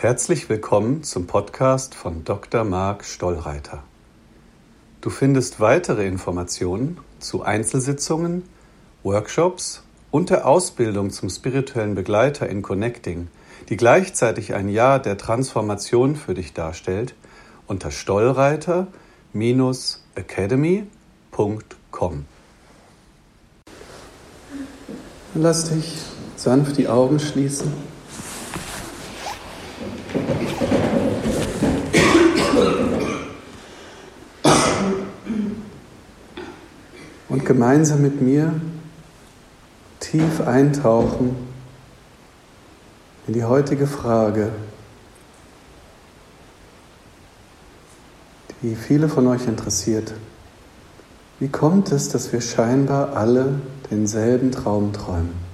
Herzlich willkommen zum Podcast von Dr. Marc Stollreiter. Du findest weitere Informationen zu Einzelsitzungen, Workshops und der Ausbildung zum spirituellen Begleiter in Connecting, die gleichzeitig ein Jahr der Transformation für dich darstellt, unter stollreiter-academy.com. Lass dich sanft die Augen schließen. Und gemeinsam mit mir tief eintauchen in die heutige Frage, die viele von euch interessiert. Wie kommt es, dass wir scheinbar alle denselben Traum träumen?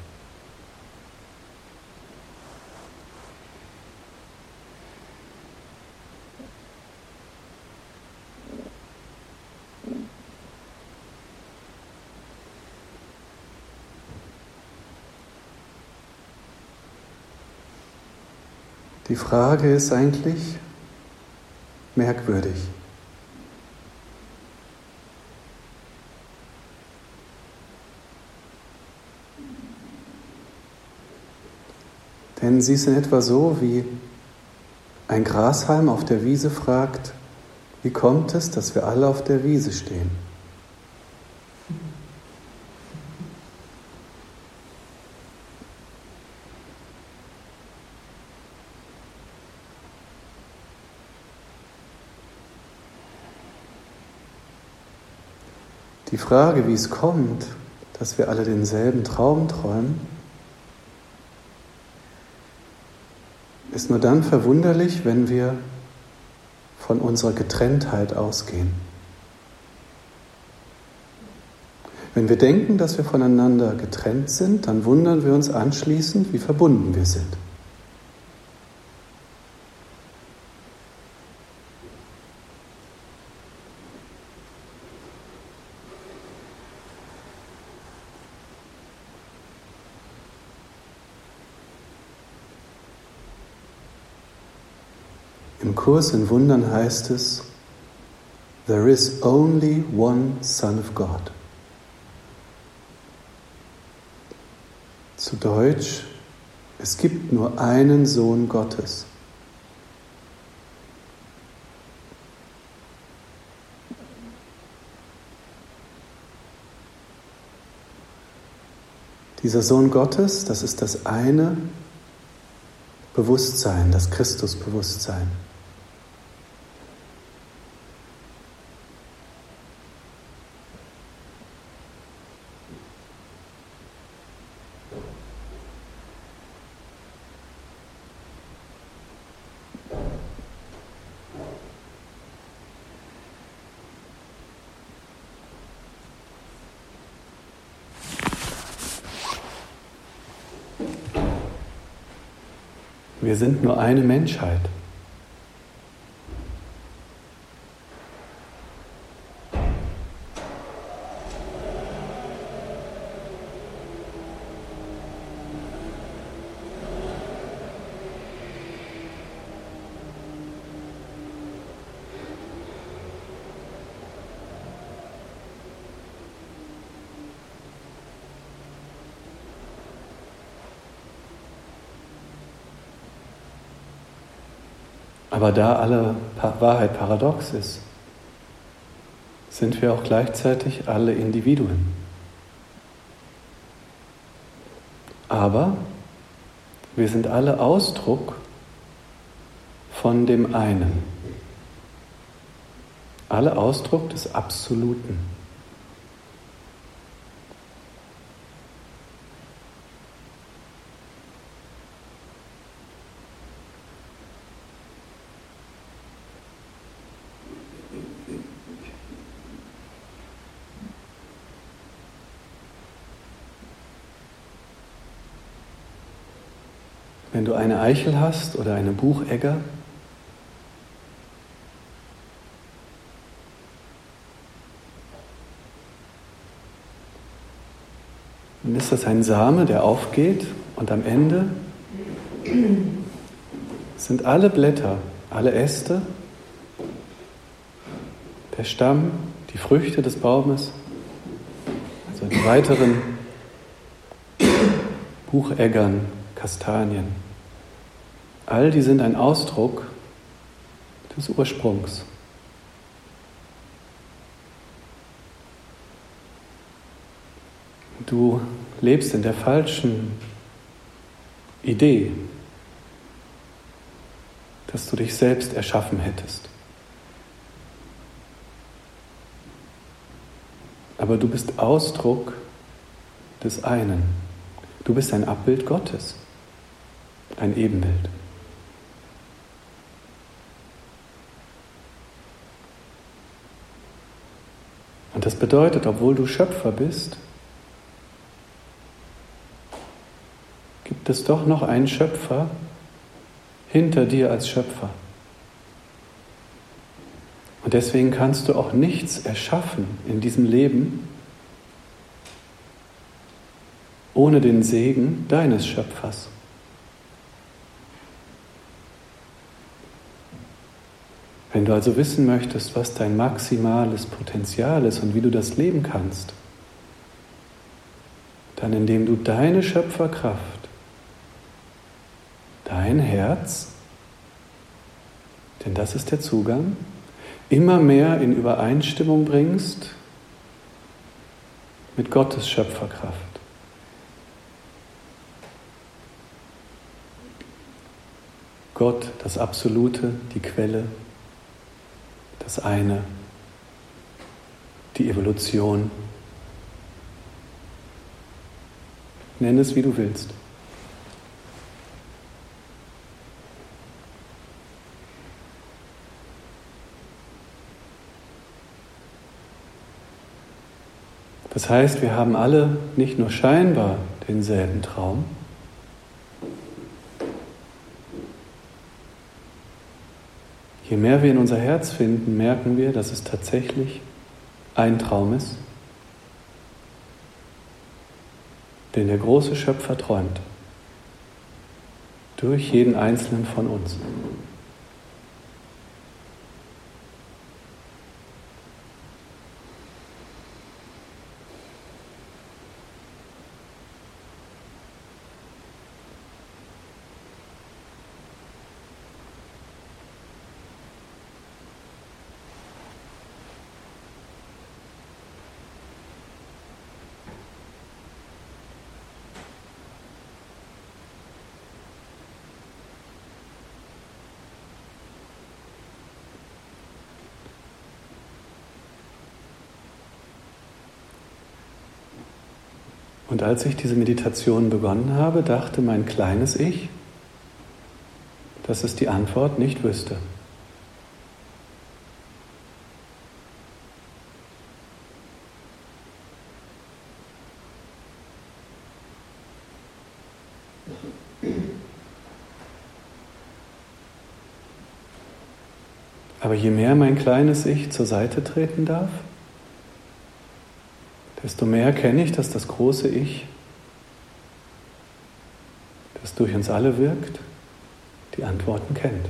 Die Frage ist eigentlich merkwürdig. Denn sie ist in etwa so, wie ein Grashalm auf der Wiese fragt, wie kommt es, dass wir alle auf der Wiese stehen? Die Frage, wie es kommt, dass wir alle denselben Traum träumen, ist nur dann verwunderlich, wenn wir von unserer Getrenntheit ausgehen. Wenn wir denken, dass wir voneinander getrennt sind, dann wundern wir uns anschließend, wie verbunden wir sind. Kurs in Wundern heißt es, There is only one Son of God. Zu Deutsch, es gibt nur einen Sohn Gottes. Dieser Sohn Gottes, das ist das eine Bewusstsein, das Christusbewusstsein. Wir sind nur eine Menschheit. Aber da alle Wahrheit paradox ist, sind wir auch gleichzeitig alle Individuen. Aber wir sind alle Ausdruck von dem einen. Alle Ausdruck des Absoluten. Eichel hast oder eine Buchegger, dann ist das ein Same, der aufgeht und am Ende sind alle Blätter, alle Äste, der Stamm, die Früchte des Baumes, also die weiteren Bucheggern, Kastanien. All die sind ein Ausdruck des Ursprungs. Du lebst in der falschen Idee, dass du dich selbst erschaffen hättest. Aber du bist Ausdruck des einen. Du bist ein Abbild Gottes, ein Ebenbild. Und das bedeutet, obwohl du Schöpfer bist, gibt es doch noch einen Schöpfer hinter dir als Schöpfer. Und deswegen kannst du auch nichts erschaffen in diesem Leben ohne den Segen deines Schöpfers. Wenn du also wissen möchtest, was dein maximales Potenzial ist und wie du das leben kannst, dann indem du deine Schöpferkraft, dein Herz, denn das ist der Zugang, immer mehr in Übereinstimmung bringst mit Gottes Schöpferkraft. Gott, das Absolute, die Quelle, das eine, die Evolution. Nenn es, wie du willst. Das heißt, wir haben alle nicht nur scheinbar denselben Traum, Je mehr wir in unser Herz finden, merken wir, dass es tatsächlich ein Traum ist, den der große Schöpfer träumt, durch jeden einzelnen von uns. Und als ich diese Meditation begonnen habe, dachte mein kleines Ich, dass es die Antwort nicht wüsste. Aber je mehr mein kleines Ich zur Seite treten darf, desto mehr erkenne ich, dass das große Ich, das durch uns alle wirkt, die Antworten kennt.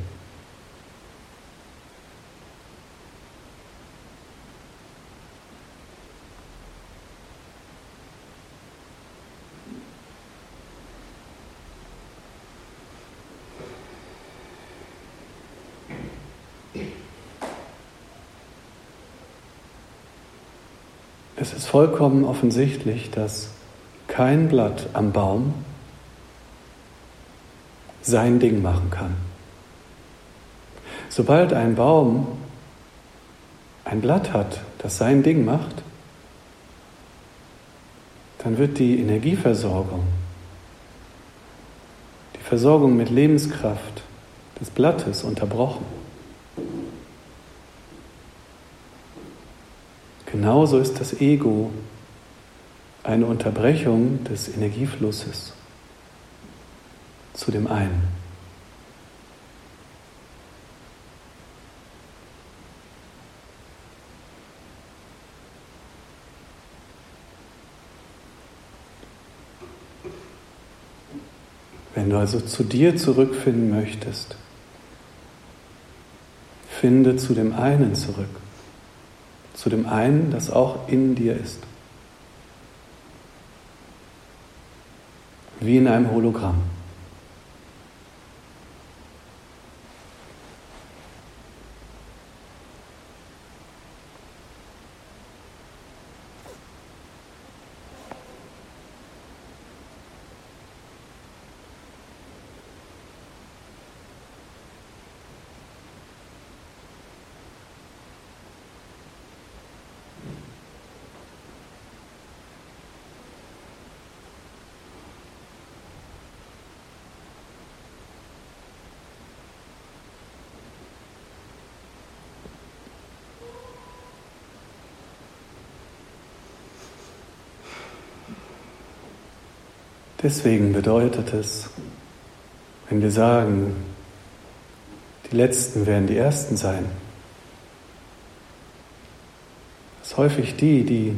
Es ist vollkommen offensichtlich, dass kein Blatt am Baum sein Ding machen kann. Sobald ein Baum ein Blatt hat, das sein Ding macht, dann wird die Energieversorgung, die Versorgung mit Lebenskraft des Blattes unterbrochen. Genauso ist das Ego eine Unterbrechung des Energieflusses zu dem einen. Wenn du also zu dir zurückfinden möchtest, Finde zu dem einen zurück, zu dem einen, das auch in dir ist. Wie in einem Hologramm. Deswegen bedeutet es, wenn wir sagen, die Letzten werden die Ersten sein, dass häufig die, die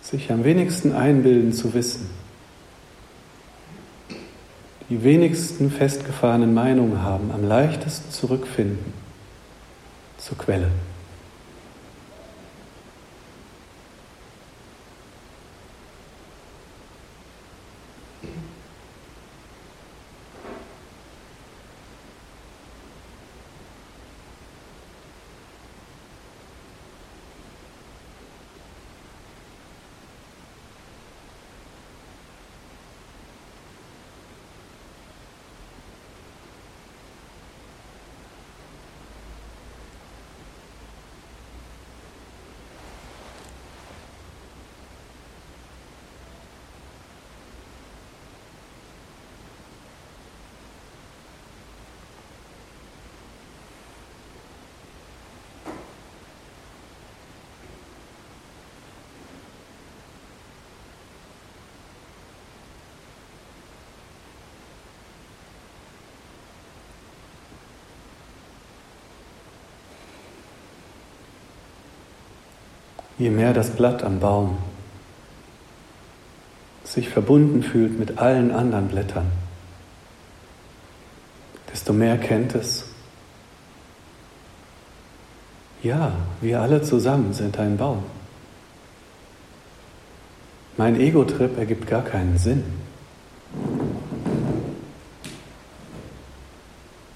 sich am wenigsten einbilden zu wissen, die wenigsten festgefahrenen Meinungen haben, am leichtesten zurückfinden zur Quelle. Je mehr das Blatt am Baum sich verbunden fühlt mit allen anderen Blättern, desto mehr kennt es, ja, wir alle zusammen sind ein Baum. Mein Ego-Trip ergibt gar keinen Sinn.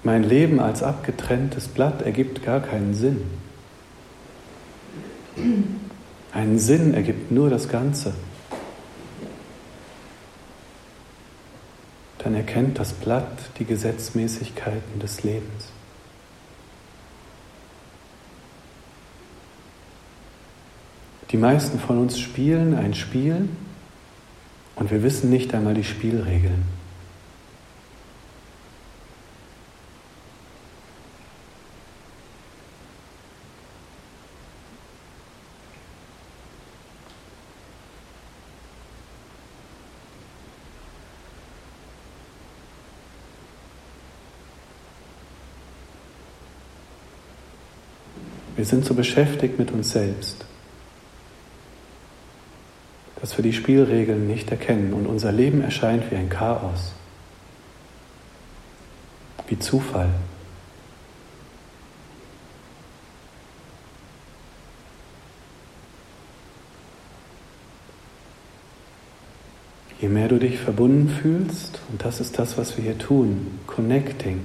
Mein Leben als abgetrenntes Blatt ergibt gar keinen Sinn. Einen Sinn ergibt nur das Ganze. Dann erkennt das Blatt die Gesetzmäßigkeiten des Lebens. Die meisten von uns spielen ein Spiel und wir wissen nicht einmal die Spielregeln. Wir sind so beschäftigt mit uns selbst, dass wir die Spielregeln nicht erkennen und unser Leben erscheint wie ein Chaos, wie Zufall. Je mehr du dich verbunden fühlst, und das ist das, was wir hier tun, connecting,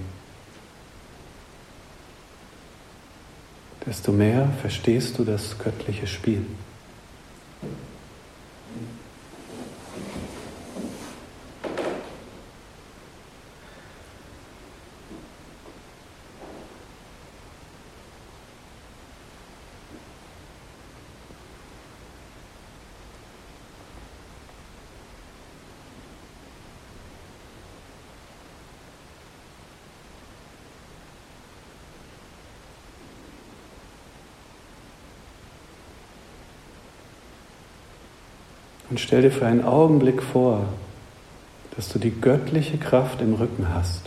desto mehr verstehst du das göttliche Spiel. Und stell dir für einen Augenblick vor, dass du die göttliche Kraft im Rücken hast.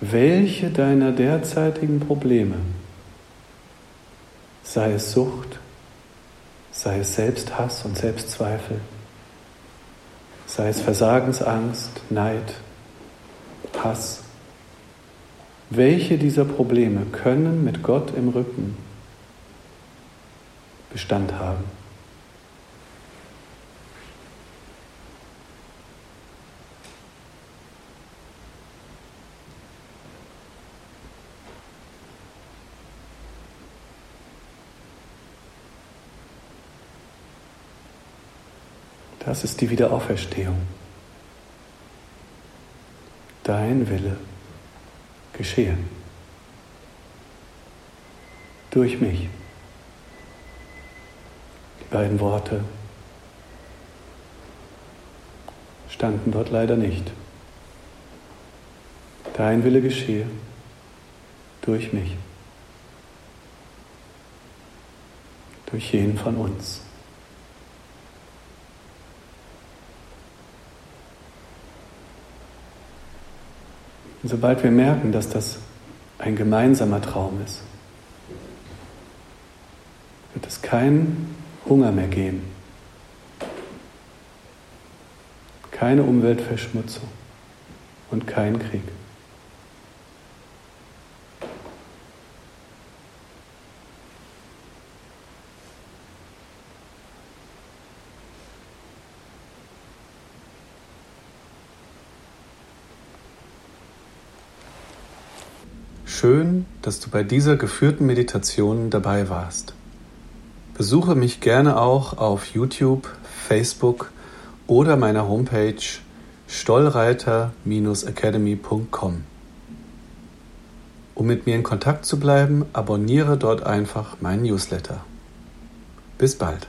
Welche deiner derzeitigen Probleme, sei es Sucht, sei es Selbsthass und Selbstzweifel, sei es Versagensangst, Neid, Hass, Welche dieser Probleme können mit Gott im Rücken Bestand haben? Das ist die Wiederauferstehung. Dein Wille geschehe. Durch mich. Die beiden Worte standen dort leider nicht. Dein Wille geschehe durch mich. Durch jeden von uns. Und sobald wir merken, dass das ein gemeinsamer Traum ist, wird es keinen Hunger mehr geben, keine Umweltverschmutzung und keinen Krieg. Schön, dass du bei dieser geführten Meditation dabei warst. Besuche mich gerne auch auf YouTube, Facebook oder meiner Homepage stollreiter-academy.com. Um mit mir in Kontakt zu bleiben, abonniere dort einfach meinen Newsletter. Bis bald.